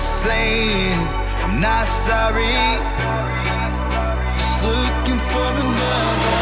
saying I'm not sorry. Just looking for another.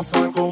off and go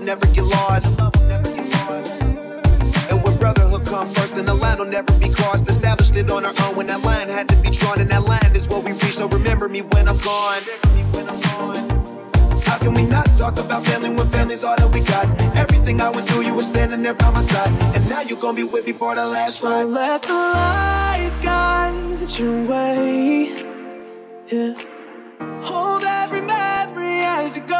will never get lost. And when brotherhood come first, then the line will never be crossed. Established it on our own when that line had to be drawn, and that line is what we reach. So remember me when I'm gone. How can we not talk about family when family's all that we got? Everything I went through, you were standing there by my side, and now you're gonna be with me for the last ride. So let the light guide your way. Yeah. Hold every memory as you go.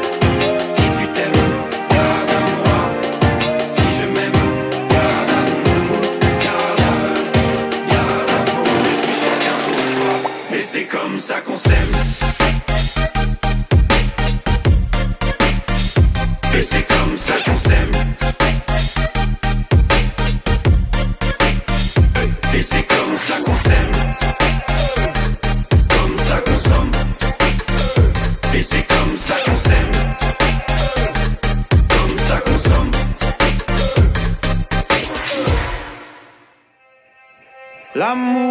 Ça qu'on s'aime. Et c'est comme ça qu'on s'aime. Et c'est comme ça qu'on s'aime. Comme ça qu'on somme. Et c'est comme ça qu'on s'aime. Comme ça qu'on somme. L'amour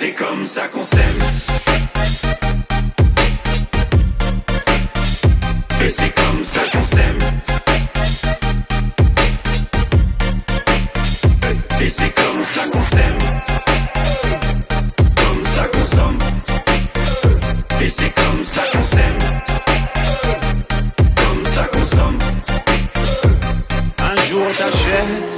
C'est comme ça qu'on s'aime. Et c'est comme ça qu'on s'aime. Et c'est comme ça qu'on s'aime. Comme ça qu'on somme. Et c'est comme ça qu'on s'aime. Comme ça qu'on somme. Un jour t'achètes,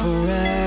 forever.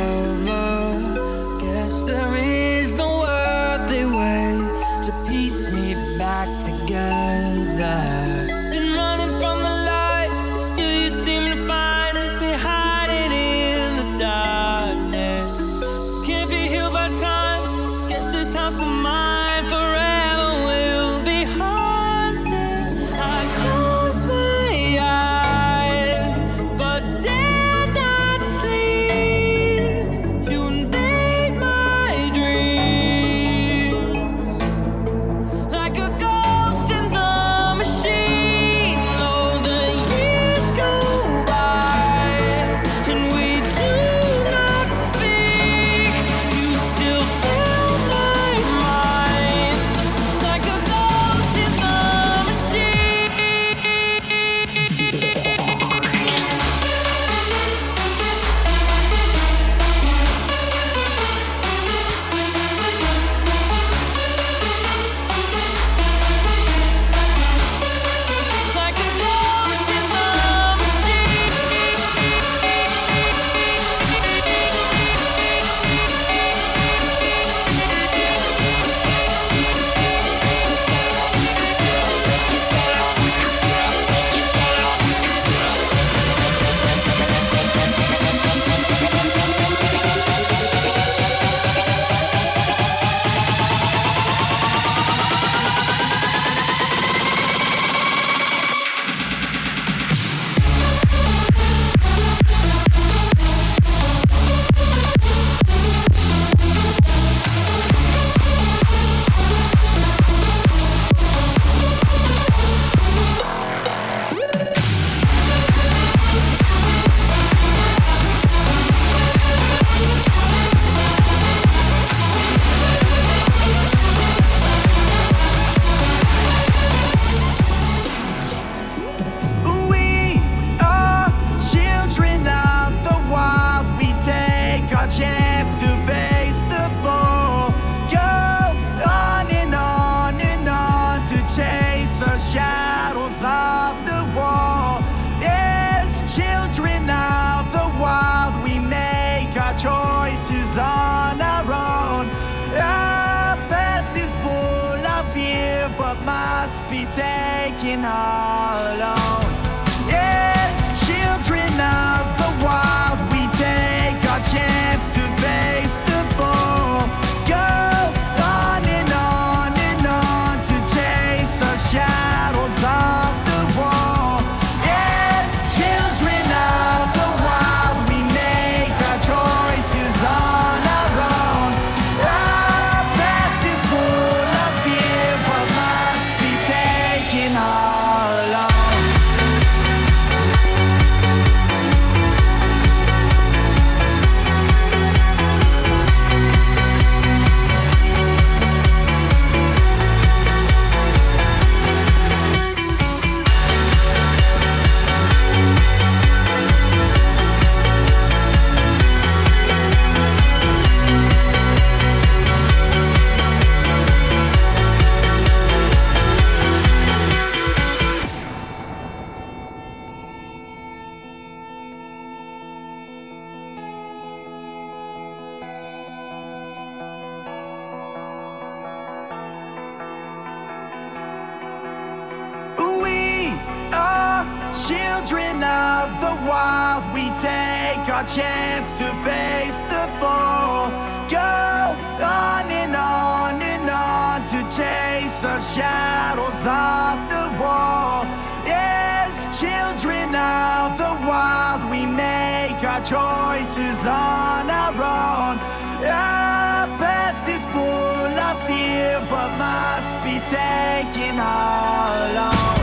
our choices on our own. Our path is full of fear, but must be taken alone.